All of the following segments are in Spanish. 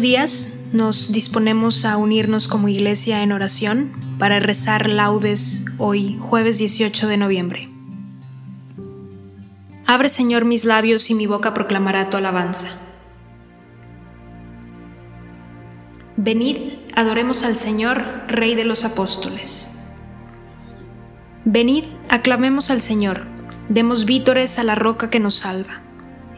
Días, nos disponemos a unirnos como iglesia en oración para rezar laudes hoy, jueves 18 de noviembre. Abre Señor mis labios y mi boca proclamará tu alabanza. Venid, adoremos al Señor, Rey de los apóstoles. Venid, aclamemos al Señor, demos vítores a la roca que nos salva.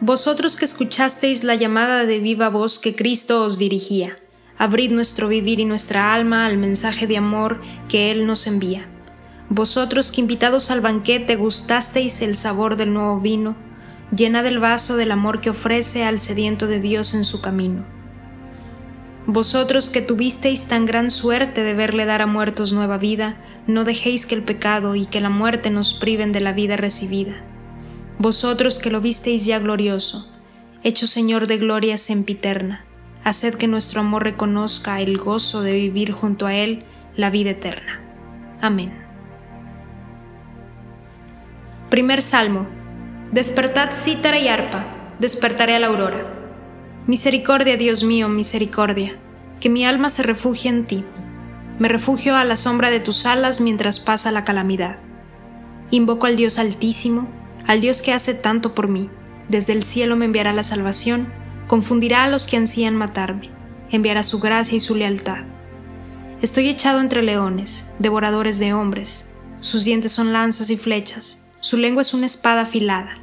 Vosotros que escuchasteis la llamada de viva voz que Cristo os dirigía, abrid nuestro vivir y nuestra alma al mensaje de amor que Él nos envía. Vosotros que invitados al banquete gustasteis el sabor del nuevo vino, llenad el vaso del amor que ofrece al sediento de Dios en su camino. Vosotros que tuvisteis tan gran suerte de verle dar a muertos nueva vida, no dejéis que el pecado y que la muerte nos priven de la vida recibida vosotros que lo visteis ya glorioso, hecho Señor de gloria sempiterna, haced que nuestro amor reconozca el gozo de vivir junto a Él la vida eterna. Amén. Primer Salmo. Despertad cítara y arpa, despertaré a la aurora. Misericordia, Dios mío, misericordia, que mi alma se refugie en ti. Me refugio a la sombra de tus alas mientras pasa la calamidad. Invoco al Dios Altísimo, al Dios que hace tanto por mí. Desde el cielo me enviará la salvación, confundirá a los que ansían matarme, enviará su gracia y su lealtad. Estoy echado entre leones, devoradores de hombres. Sus dientes son lanzas y flechas, su lengua es una espada afilada.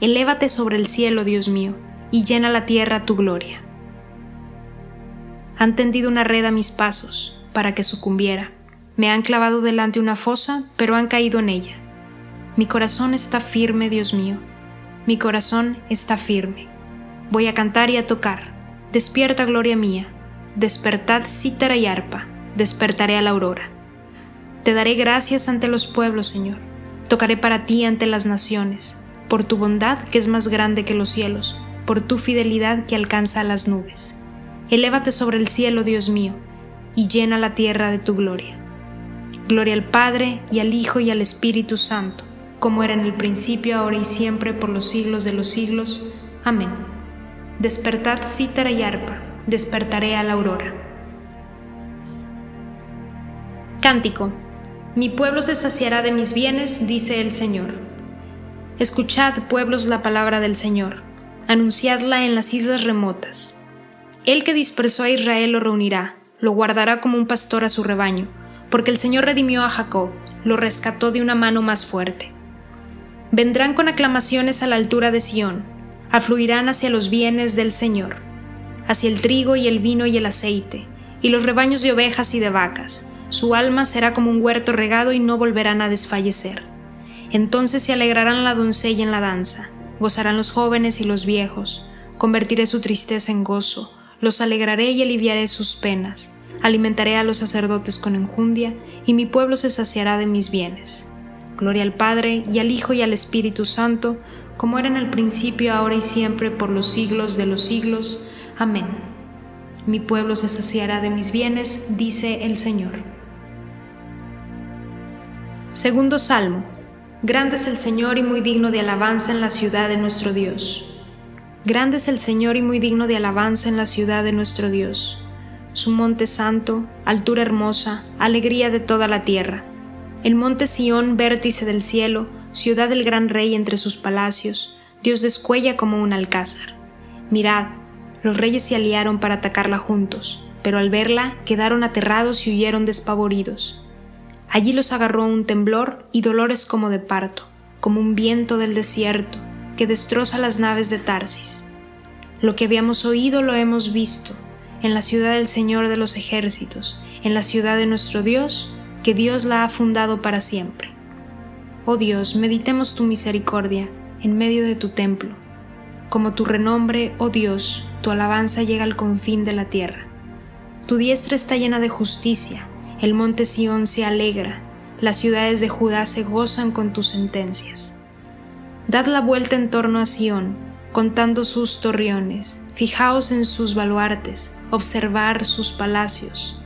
Elévate sobre el cielo, Dios mío, y llena la tierra tu gloria. Han tendido una red a mis pasos, para que sucumbiera. Me han clavado delante una fosa, pero han caído en ella. Mi corazón está firme, Dios mío. Mi corazón está firme. Voy a cantar y a tocar. Despierta, gloria mía. despertad cítara y arpa, despertaré a la aurora. Te daré gracias ante los pueblos, Señor, tocaré para ti ante las naciones, por tu bondad que es más grande que los cielos, por tu fidelidad que alcanza a las nubes. Elévate sobre el cielo, Dios mío, y llena la tierra de tu gloria. Gloria al Padre, y al Hijo, y al Espíritu Santo, como era en el principio, ahora y siempre, por los siglos de los siglos. Amén. Despertad cítara y arpa, despertaré a la aurora. Cántico. Mi pueblo se saciará de mis bienes, dice el Señor. Escuchad, pueblos, la palabra del Señor, anunciadla en las islas remotas. El que dispersó a Israel lo reunirá, lo guardará como un pastor a su rebaño, porque el Señor redimió a Jacob, lo rescató de una mano más fuerte. Vendrán con aclamaciones a la altura de Sión, afluirán hacia los bienes del Señor, hacia el trigo y el vino y el aceite, y los rebaños de ovejas y de vacas, su alma será como un huerto regado y no volverán a desfallecer. Entonces se alegrarán la doncella en la danza, gozarán los jóvenes y los viejos, convertiré su tristeza en gozo, los alegraré y aliviaré sus penas, alimentaré a los sacerdotes con enjundia, y mi pueblo se saciará de mis bienes. Gloria al Padre, y al Hijo, y al Espíritu Santo, como era en el principio, ahora y siempre, por los siglos de los siglos. Amén. Mi pueblo se saciará de mis bienes, dice el Señor. Segundo Salmo. Grande es el Señor y muy digno de alabanza en la ciudad de nuestro Dios. Grande es el Señor y muy digno de alabanza en la ciudad de nuestro Dios. Su monte santo, altura hermosa, alegría de toda la tierra. El monte Sión, vértice del cielo, ciudad del gran rey entre sus palacios, Dios descuella como un alcázar. Mirad, los reyes se aliaron para atacarla juntos, pero al verla quedaron aterrados y huyeron despavoridos. Allí los agarró un temblor y dolores como de parto, como un viento del desierto que destroza las naves de Tarsis. Lo que habíamos oído lo hemos visto, en la ciudad del Señor de los ejércitos, en la ciudad de nuestro Dios, que Dios la ha fundado para siempre. Oh Dios, meditemos tu misericordia en medio de tu templo. Como tu renombre, oh Dios, tu alabanza llega al confín de la tierra. Tu diestra está llena de justicia, el monte Sión se alegra, las ciudades de Judá se gozan con tus sentencias. Dad la vuelta en torno a Sión, contando sus torreones, fijaos en sus baluartes, observar sus palacios,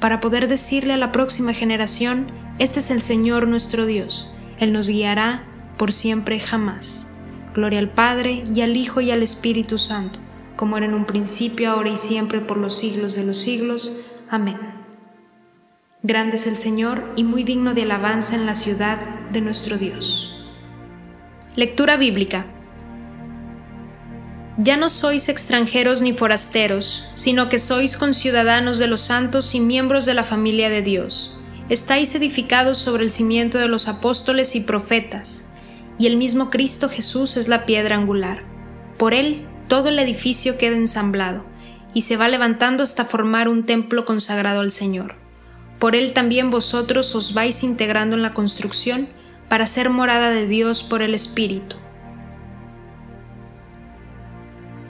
para poder decirle a la próxima generación, este es el Señor nuestro Dios, Él nos guiará por siempre jamás. Gloria al Padre y al Hijo y al Espíritu Santo, como era en un principio, ahora y siempre, por los siglos de los siglos. Amén. Grande es el Señor y muy digno de alabanza en la ciudad de nuestro Dios. Lectura bíblica. Ya no sois extranjeros ni forasteros, sino que sois conciudadanos de los santos y miembros de la familia de Dios. Estáis edificados sobre el cimiento de los apóstoles y profetas, y el mismo Cristo Jesús es la piedra angular. Por él todo el edificio queda ensamblado, y se va levantando hasta formar un templo consagrado al Señor por él también vosotros os vais integrando en la construcción para ser morada de Dios por el Espíritu.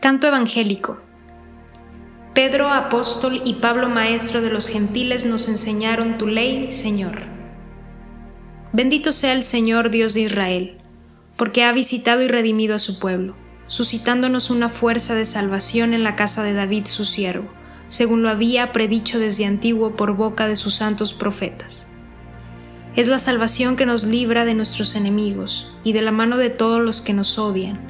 Canto Evangélico. Pedro, apóstol, y Pablo, maestro de los gentiles, nos enseñaron tu ley, Señor. Bendito sea el Señor Dios de Israel, porque ha visitado y redimido a su pueblo, suscitándonos una fuerza de salvación en la casa de David su siervo, según lo había predicho desde antiguo por boca de sus santos profetas. Es la salvación que nos libra de nuestros enemigos y de la mano de todos los que nos odian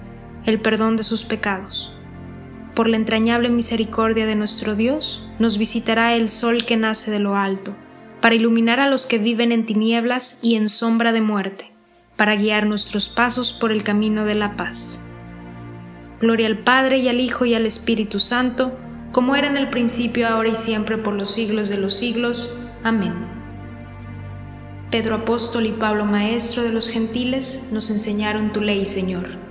el perdón de sus pecados. Por la entrañable misericordia de nuestro Dios, nos visitará el sol que nace de lo alto, para iluminar a los que viven en tinieblas y en sombra de muerte, para guiar nuestros pasos por el camino de la paz. Gloria al Padre y al Hijo y al Espíritu Santo, como era en el principio, ahora y siempre, por los siglos de los siglos. Amén. Pedro apóstol y Pablo maestro de los gentiles nos enseñaron tu ley, Señor.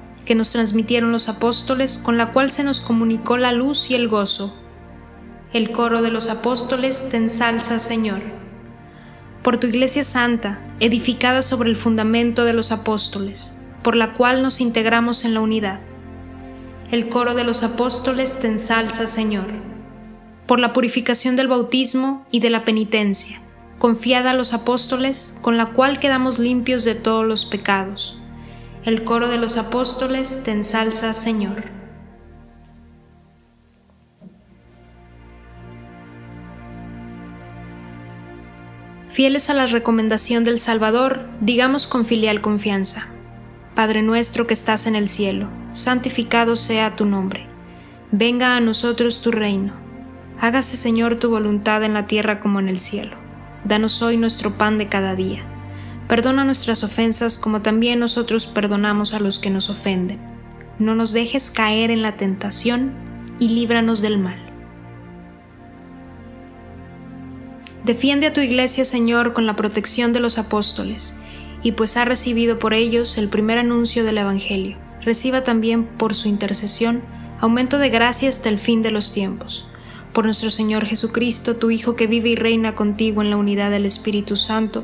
que nos transmitieron los apóstoles, con la cual se nos comunicó la luz y el gozo, el coro de los apóstoles te ensalza, Señor. Por tu iglesia santa, edificada sobre el fundamento de los apóstoles, por la cual nos integramos en la unidad el coro de los apóstoles te ensalza, Señor, por la purificación del bautismo y de la penitencia, confiada a los apóstoles, con la cual quedamos limpios de todos los pecados. El coro de los apóstoles te ensalza, Señor. Fieles a la recomendación del Salvador, digamos con filial confianza. Padre nuestro que estás en el cielo, santificado sea tu nombre. Venga a nosotros tu reino. Hágase Señor tu voluntad en la tierra como en el cielo. Danos hoy nuestro pan de cada día. Perdona nuestras ofensas como también nosotros perdonamos a los que nos ofenden. No nos dejes caer en la tentación y líbranos del mal. Defiende a tu iglesia, Señor, con la protección de los apóstoles y pues ha recibido por ellos el primer anuncio del Evangelio, reciba también por su intercesión aumento de gracia hasta el fin de los tiempos. Por nuestro Señor Jesucristo, tu Hijo que vive y reina contigo en la unidad del Espíritu Santo,